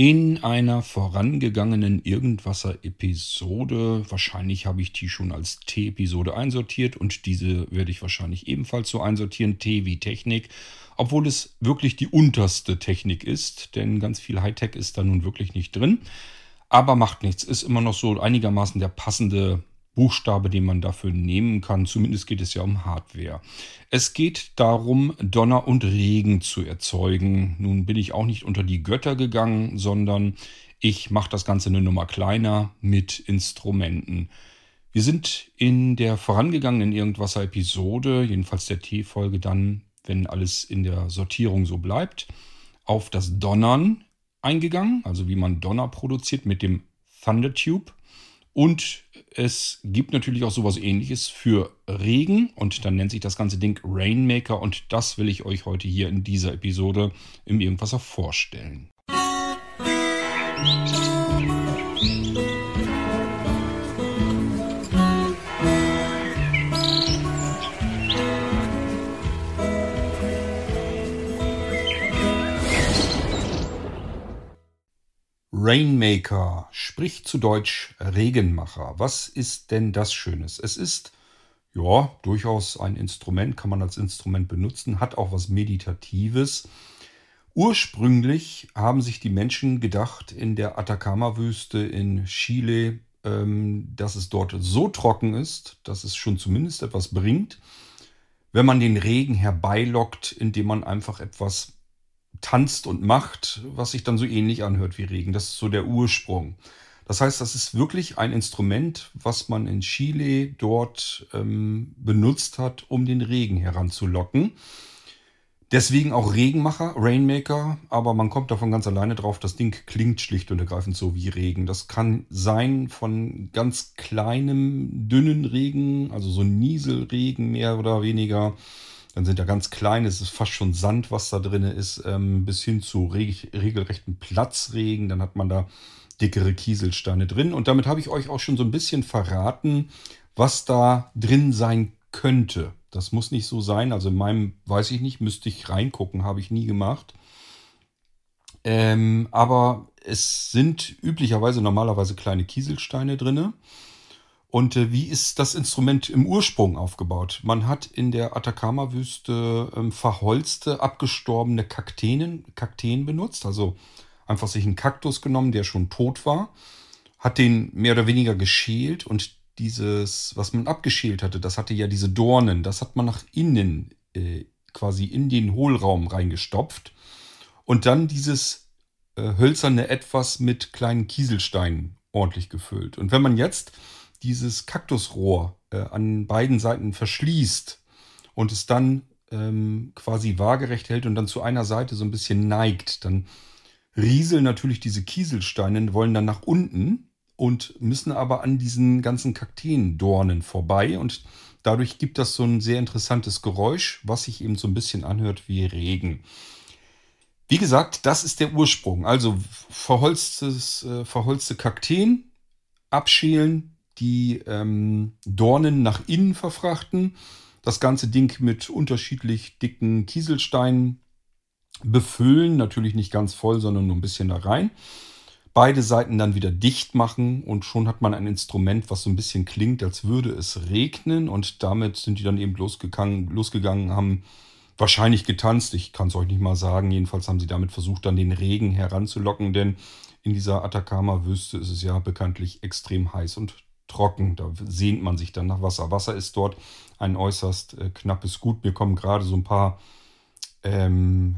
In einer vorangegangenen Irgendwasser-Episode, wahrscheinlich habe ich die schon als T-Episode einsortiert und diese werde ich wahrscheinlich ebenfalls so einsortieren, T wie Technik, obwohl es wirklich die unterste Technik ist, denn ganz viel Hightech ist da nun wirklich nicht drin. Aber macht nichts, ist immer noch so einigermaßen der passende Buchstabe, den man dafür nehmen kann. Zumindest geht es ja um Hardware. Es geht darum, Donner und Regen zu erzeugen. Nun bin ich auch nicht unter die Götter gegangen, sondern ich mache das Ganze eine Nummer kleiner mit Instrumenten. Wir sind in der vorangegangenen Irgendwasser-Episode, jedenfalls der T-Folge dann, wenn alles in der Sortierung so bleibt, auf das Donnern eingegangen, also wie man Donner produziert mit dem Thundertube. Und es gibt natürlich auch sowas ähnliches für Regen und dann nennt sich das ganze Ding Rainmaker und das will ich euch heute hier in dieser Episode im Irgendwasser vorstellen. Musik Rainmaker, sprich zu Deutsch Regenmacher. Was ist denn das Schönes? Es ist ja durchaus ein Instrument, kann man als Instrument benutzen, hat auch was Meditatives. Ursprünglich haben sich die Menschen gedacht in der Atacama-Wüste in Chile, ähm, dass es dort so trocken ist, dass es schon zumindest etwas bringt, wenn man den Regen herbeilockt, indem man einfach etwas tanzt und macht, was sich dann so ähnlich anhört wie Regen. Das ist so der Ursprung. Das heißt, das ist wirklich ein Instrument, was man in Chile dort ähm, benutzt hat, um den Regen heranzulocken. Deswegen auch Regenmacher, Rainmaker, aber man kommt davon ganz alleine drauf, das Ding klingt schlicht und ergreifend so wie Regen. Das kann sein von ganz kleinem, dünnen Regen, also so Nieselregen mehr oder weniger, dann sind da ganz kleine, es ist fast schon Sand, was da drin ist, ähm, bis hin zu reg regelrechten Platzregen. Dann hat man da dickere Kieselsteine drin. Und damit habe ich euch auch schon so ein bisschen verraten, was da drin sein könnte. Das muss nicht so sein. Also in meinem, weiß ich nicht, müsste ich reingucken, habe ich nie gemacht. Ähm, aber es sind üblicherweise normalerweise kleine Kieselsteine drin. Und äh, wie ist das Instrument im Ursprung aufgebaut? Man hat in der Atacama-Wüste ähm, verholzte, abgestorbene Kakteen, Kakteen benutzt. Also einfach sich einen Kaktus genommen, der schon tot war, hat den mehr oder weniger geschält und dieses, was man abgeschält hatte, das hatte ja diese Dornen, das hat man nach innen äh, quasi in den Hohlraum reingestopft und dann dieses äh, hölzerne Etwas mit kleinen Kieselsteinen ordentlich gefüllt. Und wenn man jetzt dieses Kaktusrohr äh, an beiden Seiten verschließt und es dann ähm, quasi waagerecht hält und dann zu einer Seite so ein bisschen neigt, dann rieseln natürlich diese Kieselsteine, wollen dann nach unten und müssen aber an diesen ganzen Kakteendornen vorbei und dadurch gibt das so ein sehr interessantes Geräusch, was sich eben so ein bisschen anhört wie Regen. Wie gesagt, das ist der Ursprung. Also verholztes, äh, verholzte Kakteen abschälen, die ähm, Dornen nach innen verfrachten, das ganze Ding mit unterschiedlich dicken Kieselsteinen befüllen, natürlich nicht ganz voll, sondern nur ein bisschen da rein. Beide Seiten dann wieder dicht machen und schon hat man ein Instrument, was so ein bisschen klingt, als würde es regnen und damit sind die dann eben losgegangen, losgegangen haben wahrscheinlich getanzt. Ich kann es euch nicht mal sagen. Jedenfalls haben sie damit versucht, dann den Regen heranzulocken, denn in dieser Atacama-Wüste ist es ja bekanntlich extrem heiß und trocken. Da sehnt man sich dann nach Wasser. Wasser ist dort ein äußerst äh, knappes Gut. Mir kommen gerade so ein paar ähm,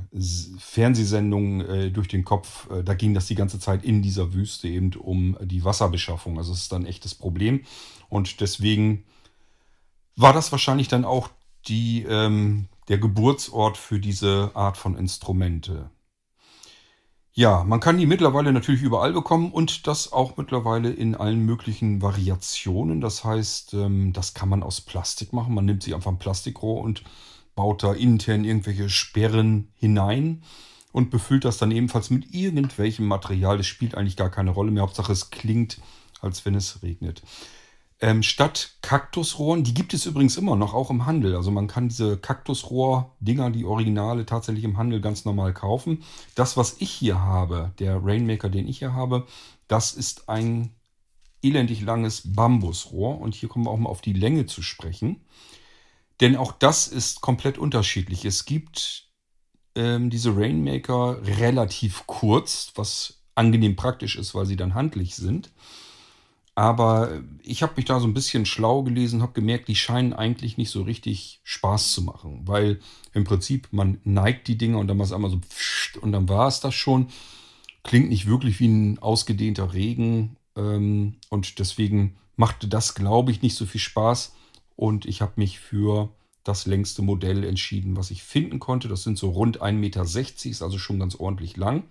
Fernsehsendungen äh, durch den Kopf. Äh, da ging das die ganze Zeit in dieser Wüste eben um die Wasserbeschaffung. Also es ist dann ein echtes Problem. Und deswegen war das wahrscheinlich dann auch die, ähm, der Geburtsort für diese Art von Instrumente. Ja, man kann die mittlerweile natürlich überall bekommen und das auch mittlerweile in allen möglichen Variationen. Das heißt, ähm, das kann man aus Plastik machen. Man nimmt sich einfach ein Plastikrohr und baut da intern irgendwelche Sperren hinein und befüllt das dann ebenfalls mit irgendwelchem Material. Das spielt eigentlich gar keine Rolle mehr. Hauptsache es klingt, als wenn es regnet. Ähm, statt Kaktusrohren, die gibt es übrigens immer noch, auch im Handel. Also man kann diese Kaktusrohr-Dinger, die Originale, tatsächlich im Handel ganz normal kaufen. Das, was ich hier habe, der Rainmaker, den ich hier habe, das ist ein elendig langes Bambusrohr. Und hier kommen wir auch mal auf die Länge zu sprechen. Denn auch das ist komplett unterschiedlich. Es gibt ähm, diese Rainmaker relativ kurz, was angenehm praktisch ist, weil sie dann handlich sind. Aber ich habe mich da so ein bisschen schlau gelesen, habe gemerkt, die scheinen eigentlich nicht so richtig Spaß zu machen, weil im Prinzip man neigt die Dinger und dann war es einmal so und dann war es das schon. Klingt nicht wirklich wie ein ausgedehnter Regen ähm, und deswegen machte das, glaube ich, nicht so viel Spaß und ich habe mich für das längste Modell entschieden, was ich finden konnte. Das sind so rund 1,60 Meter, ist also schon ganz ordentlich lang.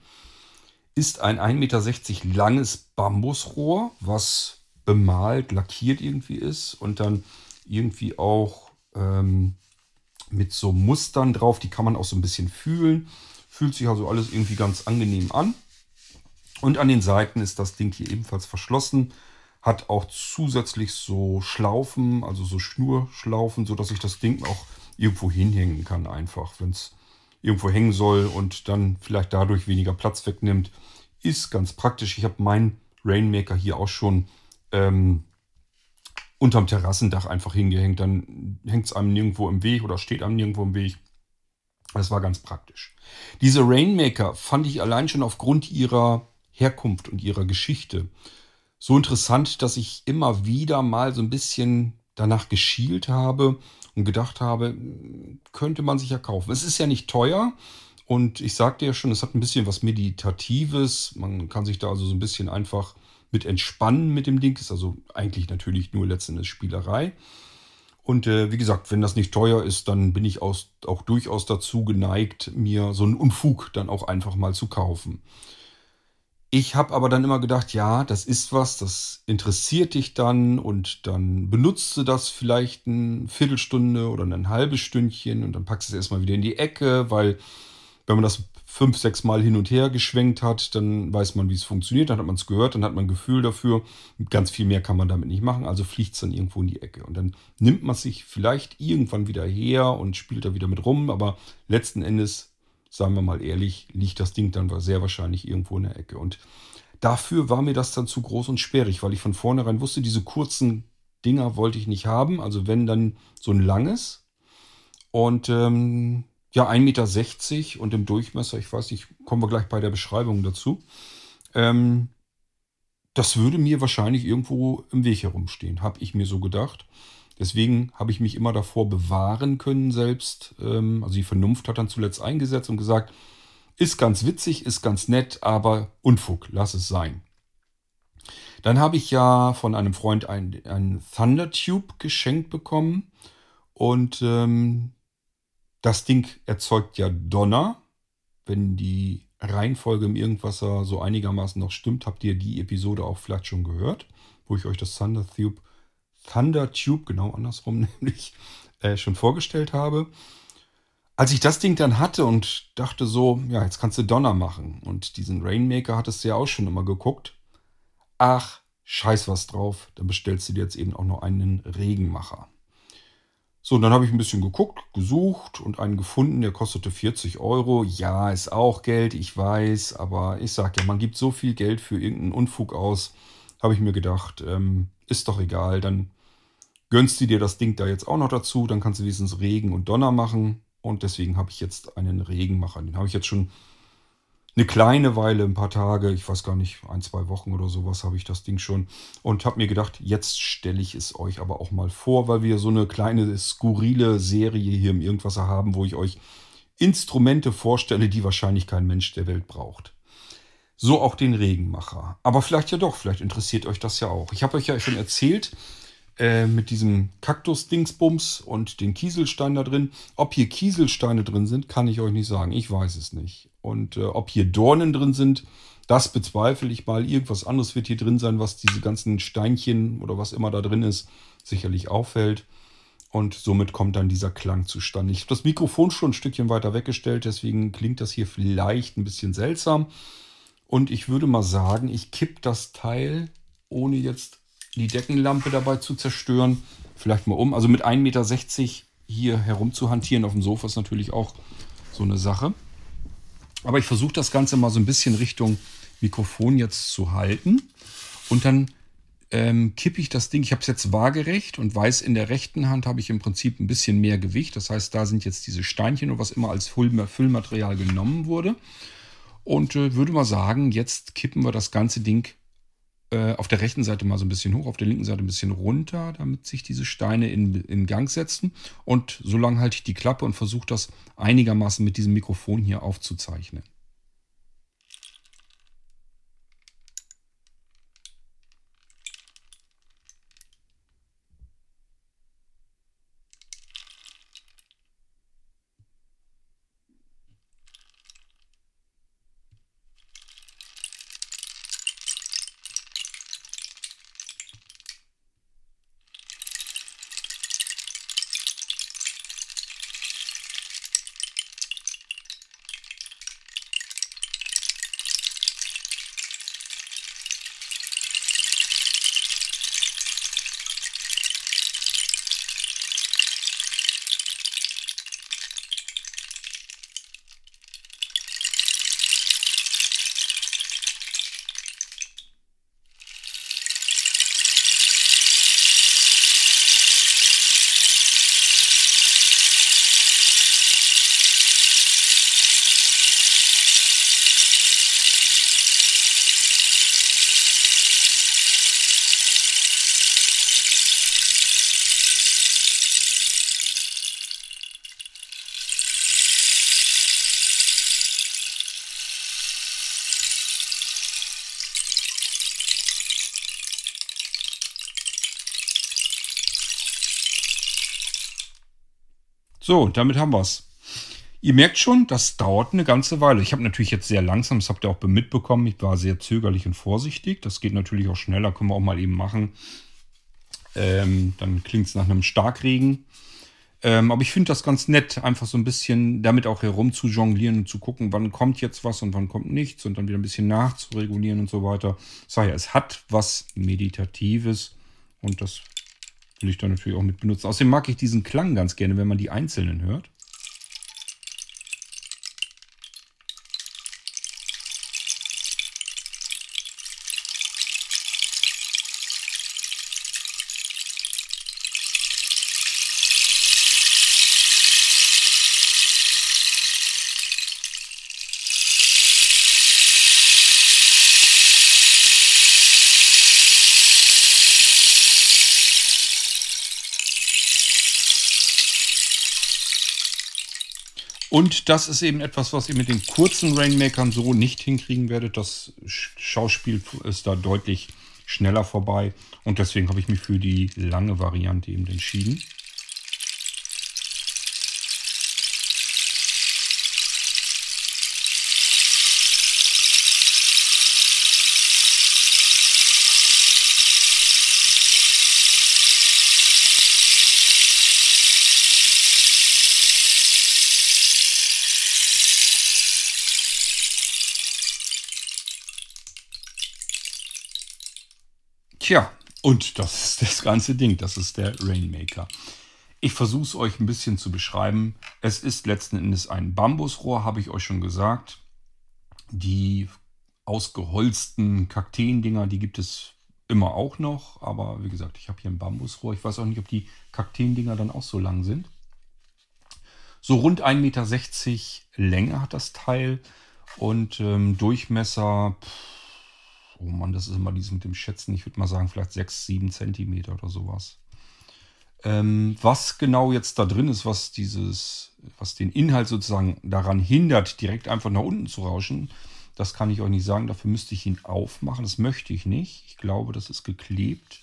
Ist ein 1,60 Meter langes Bambusrohr, was bemalt, lackiert irgendwie ist und dann irgendwie auch ähm, mit so Mustern drauf, die kann man auch so ein bisschen fühlen. Fühlt sich also alles irgendwie ganz angenehm an. Und an den Seiten ist das Ding hier ebenfalls verschlossen. Hat auch zusätzlich so Schlaufen, also so Schnurschlaufen, sodass ich das Ding auch irgendwo hinhängen kann, einfach, wenn es irgendwo hängen soll und dann vielleicht dadurch weniger Platz wegnimmt. Ist ganz praktisch. Ich habe meinen Rainmaker hier auch schon ähm, unterm Terrassendach einfach hingehängt. Dann hängt es einem nirgendwo im Weg oder steht einem nirgendwo im Weg. Das war ganz praktisch. Diese Rainmaker fand ich allein schon aufgrund ihrer Herkunft und ihrer Geschichte so interessant, dass ich immer wieder mal so ein bisschen danach geschielt habe und gedacht habe, könnte man sich ja kaufen. Es ist ja nicht teuer und ich sagte ja schon, es hat ein bisschen was Meditatives. Man kann sich da also so ein bisschen einfach mit entspannen mit dem Ding. Ist also eigentlich natürlich nur letztendlich Spielerei. Und äh, wie gesagt, wenn das nicht teuer ist, dann bin ich aus, auch durchaus dazu geneigt, mir so einen Unfug dann auch einfach mal zu kaufen. Ich habe aber dann immer gedacht, ja, das ist was, das interessiert dich dann und dann benutzt du das vielleicht eine Viertelstunde oder ein halbes Stündchen und dann packst du es erstmal wieder in die Ecke, weil wenn man das fünf, sechs Mal hin und her geschwenkt hat, dann weiß man, wie es funktioniert, dann hat man es gehört, dann hat man ein Gefühl dafür. Ganz viel mehr kann man damit nicht machen, also fliegt es dann irgendwo in die Ecke. Und dann nimmt man sich vielleicht irgendwann wieder her und spielt da wieder mit rum, aber letzten Endes, sagen wir mal ehrlich, liegt das Ding dann sehr wahrscheinlich irgendwo in der Ecke. Und dafür war mir das dann zu groß und sperrig, weil ich von vornherein wusste, diese kurzen Dinger wollte ich nicht haben, also wenn dann so ein langes. Und ähm, ja, 1,60 Meter und im Durchmesser, ich weiß nicht, kommen wir gleich bei der Beschreibung dazu. Ähm, das würde mir wahrscheinlich irgendwo im Weg herumstehen, habe ich mir so gedacht. Deswegen habe ich mich immer davor bewahren können selbst. Ähm, also die Vernunft hat dann zuletzt eingesetzt und gesagt, ist ganz witzig, ist ganz nett, aber Unfug, lass es sein. Dann habe ich ja von einem Freund ein, ein Thunder Tube geschenkt bekommen. Und ähm, das Ding erzeugt ja Donner. Wenn die Reihenfolge im Irgendwasser so einigermaßen noch stimmt, habt ihr die Episode auch vielleicht schon gehört, wo ich euch das Thunder Tube, Thunder Tube, genau andersrum nämlich, äh, schon vorgestellt habe. Als ich das Ding dann hatte und dachte so, ja, jetzt kannst du Donner machen. Und diesen Rainmaker hattest du ja auch schon immer geguckt. Ach, scheiß was drauf, dann bestellst du dir jetzt eben auch noch einen Regenmacher. So, und dann habe ich ein bisschen geguckt, gesucht und einen gefunden, der kostete 40 Euro. Ja, ist auch Geld, ich weiß, aber ich sage ja, man gibt so viel Geld für irgendeinen Unfug aus. Habe ich mir gedacht, ähm, ist doch egal, dann gönnst du dir das Ding da jetzt auch noch dazu, dann kannst du wenigstens Regen und Donner machen. Und deswegen habe ich jetzt einen Regenmacher. Den habe ich jetzt schon eine kleine Weile, ein paar Tage, ich weiß gar nicht, ein, zwei Wochen oder sowas habe ich das Ding schon. Und habe mir gedacht, jetzt stelle ich es euch aber auch mal vor, weil wir so eine kleine skurrile Serie hier im Irgendwasser haben, wo ich euch Instrumente vorstelle, die wahrscheinlich kein Mensch der Welt braucht. So auch den Regenmacher. Aber vielleicht ja doch, vielleicht interessiert euch das ja auch. Ich habe euch ja schon erzählt, äh, mit diesem Kaktus-Dingsbums und den Kieselsteinen da drin. Ob hier Kieselsteine drin sind, kann ich euch nicht sagen. Ich weiß es nicht. Und äh, ob hier Dornen drin sind, das bezweifle ich mal. Irgendwas anderes wird hier drin sein, was diese ganzen Steinchen oder was immer da drin ist, sicherlich auffällt. Und somit kommt dann dieser Klang zustande. Ich habe das Mikrofon schon ein Stückchen weiter weggestellt, deswegen klingt das hier vielleicht ein bisschen seltsam. Und ich würde mal sagen, ich kipp das Teil, ohne jetzt die Deckenlampe dabei zu zerstören. Vielleicht mal um. Also mit 1,60 Meter hier herum zu hantieren auf dem Sofa ist natürlich auch so eine Sache. Aber ich versuche das Ganze mal so ein bisschen Richtung Mikrofon jetzt zu halten. Und dann ähm, kippe ich das Ding, ich habe es jetzt waagerecht und weiß, in der rechten Hand habe ich im Prinzip ein bisschen mehr Gewicht. Das heißt, da sind jetzt diese Steinchen und was immer als Füllmaterial genommen wurde. Und äh, würde mal sagen, jetzt kippen wir das ganze Ding äh, auf der rechten Seite mal so ein bisschen hoch, auf der linken Seite ein bisschen runter, damit sich diese Steine in, in Gang setzen. Und so lange halte ich die Klappe und versuche das einigermaßen mit diesem Mikrofon hier aufzuzeichnen. So, damit haben wir es. Ihr merkt schon, das dauert eine ganze Weile. Ich habe natürlich jetzt sehr langsam, das habt ihr auch mitbekommen, ich war sehr zögerlich und vorsichtig. Das geht natürlich auch schneller, können wir auch mal eben machen. Ähm, dann klingt es nach einem Starkregen. Ähm, aber ich finde das ganz nett, einfach so ein bisschen damit auch herum zu jonglieren und zu gucken, wann kommt jetzt was und wann kommt nichts und dann wieder ein bisschen nachzuregulieren und so weiter. Das heißt, es hat was Meditatives und das will ich dann natürlich auch mit benutzen. Außerdem mag ich diesen Klang ganz gerne, wenn man die einzelnen hört. Und das ist eben etwas, was ihr mit den kurzen Rainmakern so nicht hinkriegen werdet. Das Schauspiel ist da deutlich schneller vorbei. Und deswegen habe ich mich für die lange Variante eben entschieden. Tja, und das ist das ganze Ding. Das ist der Rainmaker. Ich versuche es euch ein bisschen zu beschreiben. Es ist letzten Endes ein Bambusrohr, habe ich euch schon gesagt. Die ausgeholzten Kakteendinger, die gibt es immer auch noch. Aber wie gesagt, ich habe hier ein Bambusrohr. Ich weiß auch nicht, ob die Kakteendinger dann auch so lang sind. So rund 1,60 Meter Länge hat das Teil und ähm, Durchmesser. Pff, oh Mann, das ist immer dieses mit dem Schätzen. Ich würde mal sagen, vielleicht 6, 7 Zentimeter oder sowas. Ähm, was genau jetzt da drin ist, was dieses, was den Inhalt sozusagen daran hindert, direkt einfach nach unten zu rauschen, das kann ich euch nicht sagen. Dafür müsste ich ihn aufmachen. Das möchte ich nicht. Ich glaube, das ist geklebt.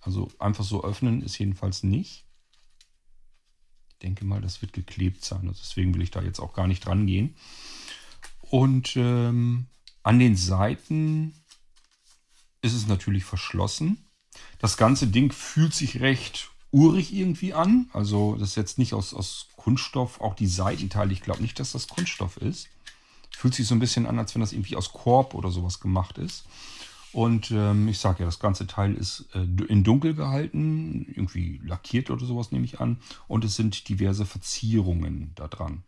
Also einfach so öffnen ist jedenfalls nicht. Ich denke mal, das wird geklebt sein. Also deswegen will ich da jetzt auch gar nicht dran gehen. Und ähm, an den Seiten ist es natürlich verschlossen. Das ganze Ding fühlt sich recht urig irgendwie an. Also das ist jetzt nicht aus, aus Kunststoff. Auch die Seitenteile, ich glaube nicht, dass das Kunststoff ist. Fühlt sich so ein bisschen an, als wenn das irgendwie aus Korb oder sowas gemacht ist. Und ähm, ich sage ja, das ganze Teil ist äh, in dunkel gehalten, irgendwie lackiert oder sowas nehme ich an. Und es sind diverse Verzierungen da dran.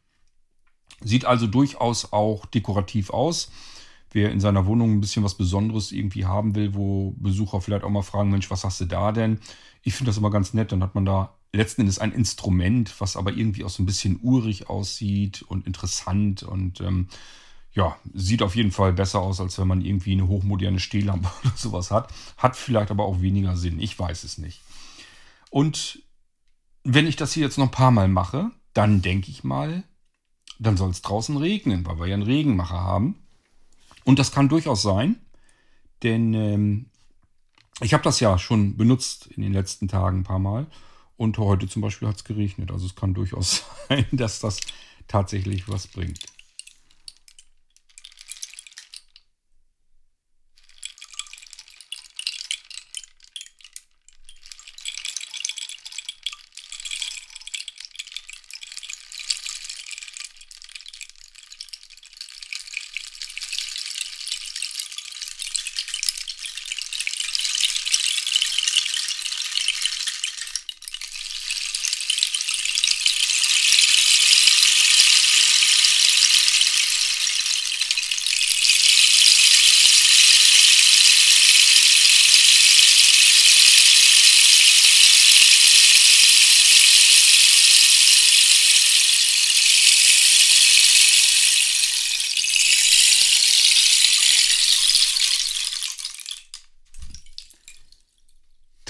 Sieht also durchaus auch dekorativ aus. Wer in seiner Wohnung ein bisschen was Besonderes irgendwie haben will, wo Besucher vielleicht auch mal fragen, Mensch, was hast du da denn? Ich finde das immer ganz nett. Dann hat man da letzten Endes ein Instrument, was aber irgendwie auch so ein bisschen urig aussieht und interessant und ähm, ja, sieht auf jeden Fall besser aus, als wenn man irgendwie eine hochmoderne Stehlampe oder sowas hat. Hat vielleicht aber auch weniger Sinn. Ich weiß es nicht. Und wenn ich das hier jetzt noch ein paar Mal mache, dann denke ich mal, dann soll es draußen regnen, weil wir ja einen Regenmacher haben. Und das kann durchaus sein, denn ähm, ich habe das ja schon benutzt in den letzten Tagen ein paar Mal. Und heute zum Beispiel hat es geregnet. Also es kann durchaus sein, dass das tatsächlich was bringt.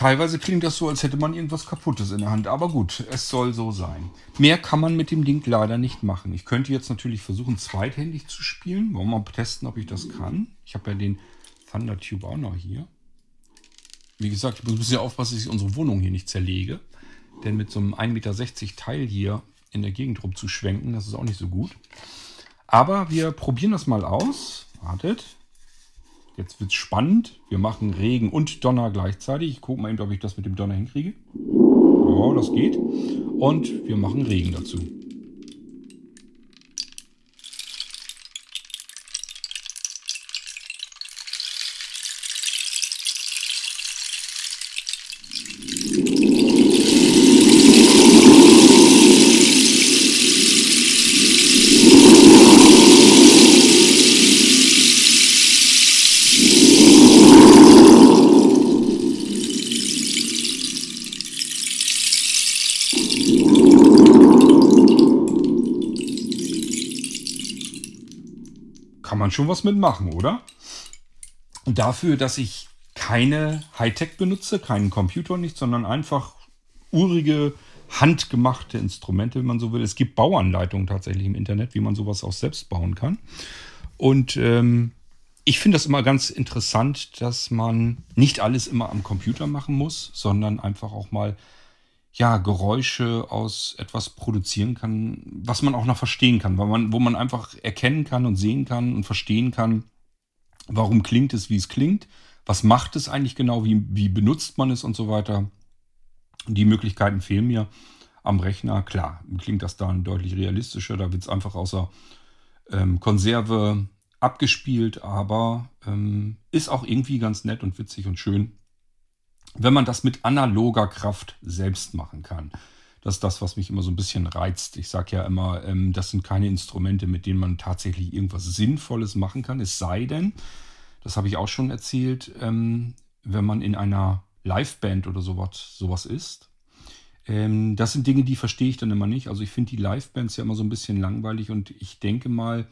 Teilweise klingt das so, als hätte man irgendwas Kaputtes in der Hand. Aber gut, es soll so sein. Mehr kann man mit dem Ding leider nicht machen. Ich könnte jetzt natürlich versuchen, zweithändig zu spielen. Wollen wir mal testen, ob ich das kann. Ich habe ja den Thunder Tube auch noch hier. Wie gesagt, ich muss ein bisschen aufpassen, dass ich unsere Wohnung hier nicht zerlege. Denn mit so einem 1,60 Meter Teil hier in der Gegend rumzuschwenken, das ist auch nicht so gut. Aber wir probieren das mal aus. Wartet. Jetzt wird es spannend. Wir machen Regen und Donner gleichzeitig. Ich gucke mal eben, ob ich das mit dem Donner hinkriege. Ja, das geht. Und wir machen Regen dazu. Kann man schon was mitmachen, oder? Und dafür, dass ich keine Hightech benutze, keinen Computer nicht, sondern einfach urige, handgemachte Instrumente, wenn man so will. Es gibt Bauanleitungen tatsächlich im Internet, wie man sowas auch selbst bauen kann. Und ähm, ich finde das immer ganz interessant, dass man nicht alles immer am Computer machen muss, sondern einfach auch mal ja, Geräusche aus etwas produzieren kann, was man auch noch verstehen kann, weil man, wo man einfach erkennen kann und sehen kann und verstehen kann, warum klingt es, wie es klingt, was macht es eigentlich genau, wie, wie benutzt man es und so weiter. Die Möglichkeiten fehlen mir am Rechner. Klar, klingt das dann deutlich realistischer, da wird es einfach außer ähm, Konserve abgespielt, aber ähm, ist auch irgendwie ganz nett und witzig und schön wenn man das mit analoger Kraft selbst machen kann. Das ist das, was mich immer so ein bisschen reizt. Ich sage ja immer, ähm, das sind keine Instrumente, mit denen man tatsächlich irgendwas Sinnvolles machen kann. Es sei denn, das habe ich auch schon erzählt, ähm, wenn man in einer Liveband oder sowas, sowas ist. Ähm, das sind Dinge, die verstehe ich dann immer nicht. Also ich finde die Livebands ja immer so ein bisschen langweilig und ich denke mal,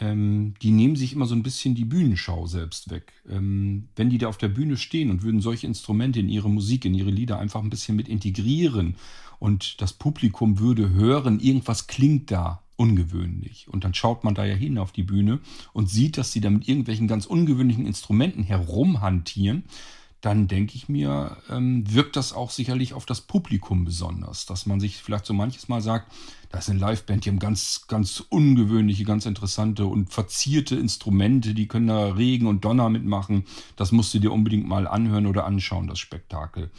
ähm, die nehmen sich immer so ein bisschen die Bühnenschau selbst weg. Ähm, wenn die da auf der Bühne stehen und würden solche Instrumente in ihre Musik, in ihre Lieder einfach ein bisschen mit integrieren und das Publikum würde hören, irgendwas klingt da ungewöhnlich. Und dann schaut man da ja hin auf die Bühne und sieht, dass sie da mit irgendwelchen ganz ungewöhnlichen Instrumenten herumhantieren dann denke ich mir, ähm, wirkt das auch sicherlich auf das Publikum besonders, dass man sich vielleicht so manches Mal sagt, da ist eine Liveband, die haben ganz, ganz ungewöhnliche, ganz interessante und verzierte Instrumente, die können da Regen und Donner mitmachen. Das musst du dir unbedingt mal anhören oder anschauen, das Spektakel.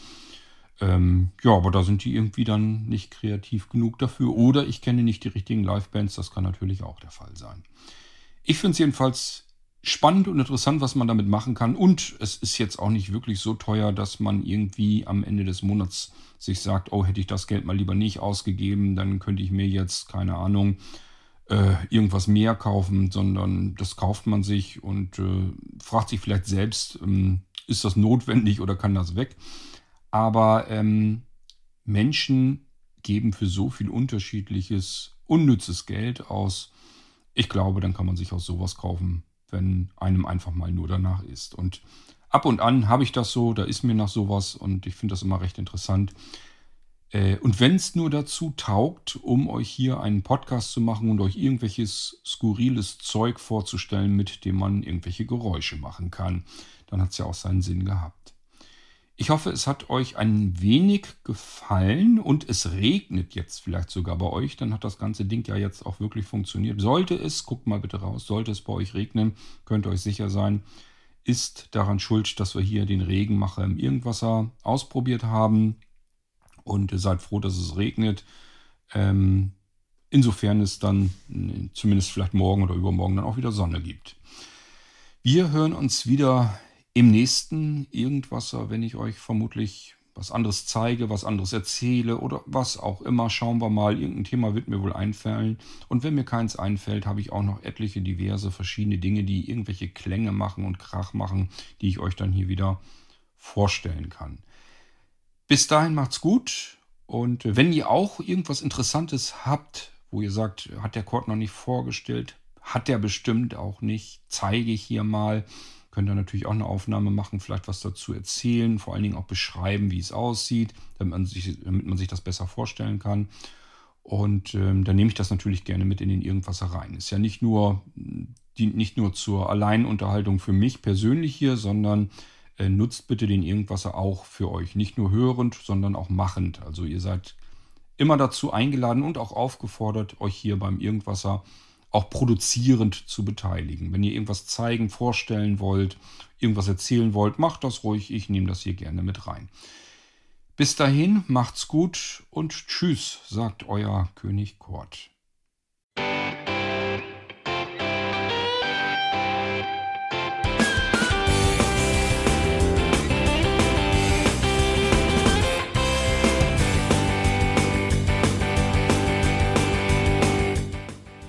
Ähm, ja, aber da sind die irgendwie dann nicht kreativ genug dafür. Oder ich kenne nicht die richtigen Livebands, das kann natürlich auch der Fall sein. Ich finde es jedenfalls spannend und interessant, was man damit machen kann. Und es ist jetzt auch nicht wirklich so teuer, dass man irgendwie am Ende des Monats sich sagt, oh, hätte ich das Geld mal lieber nicht ausgegeben, dann könnte ich mir jetzt, keine Ahnung, äh, irgendwas mehr kaufen, sondern das kauft man sich und äh, fragt sich vielleicht selbst, ähm, ist das notwendig oder kann das weg? Aber ähm, Menschen geben für so viel unterschiedliches, unnützes Geld aus. Ich glaube, dann kann man sich auch sowas kaufen, wenn einem einfach mal nur danach ist. Und ab und an habe ich das so, da ist mir nach sowas und ich finde das immer recht interessant. Äh, und wenn es nur dazu taugt, um euch hier einen Podcast zu machen und euch irgendwelches skurriles Zeug vorzustellen, mit dem man irgendwelche Geräusche machen kann, dann hat es ja auch seinen Sinn gehabt. Ich hoffe, es hat euch ein wenig gefallen und es regnet jetzt vielleicht sogar bei euch. Dann hat das ganze Ding ja jetzt auch wirklich funktioniert. Sollte es, guckt mal bitte raus, sollte es bei euch regnen, könnt ihr euch sicher sein, ist daran schuld, dass wir hier den Regenmacher im Irgendwasser ausprobiert haben und ihr seid froh, dass es regnet. Ähm, insofern es dann zumindest vielleicht morgen oder übermorgen dann auch wieder Sonne gibt. Wir hören uns wieder im nächsten Irgendwasser, wenn ich euch vermutlich was anderes zeige, was anderes erzähle oder was auch immer. Schauen wir mal, irgendein Thema wird mir wohl einfallen. Und wenn mir keins einfällt, habe ich auch noch etliche diverse verschiedene Dinge, die irgendwelche Klänge machen und Krach machen, die ich euch dann hier wieder vorstellen kann. Bis dahin macht's gut. Und wenn ihr auch irgendwas Interessantes habt, wo ihr sagt, hat der Kord noch nicht vorgestellt, hat der bestimmt auch nicht, zeige ich hier mal. Könnt ihr natürlich auch eine Aufnahme machen, vielleicht was dazu erzählen, vor allen Dingen auch beschreiben, wie es aussieht, damit man sich, damit man sich das besser vorstellen kann. Und ähm, dann nehme ich das natürlich gerne mit in den Irgendwas rein. Ist ja nicht nur, dient nicht nur zur Alleinunterhaltung für mich persönlich hier, sondern äh, nutzt bitte den Irgendwasser auch für euch. Nicht nur hörend, sondern auch machend. Also ihr seid immer dazu eingeladen und auch aufgefordert, euch hier beim Irgendwasser auch produzierend zu beteiligen. Wenn ihr irgendwas zeigen, vorstellen wollt, irgendwas erzählen wollt, macht das ruhig. Ich nehme das hier gerne mit rein. Bis dahin, macht's gut und tschüss, sagt euer König Kurt.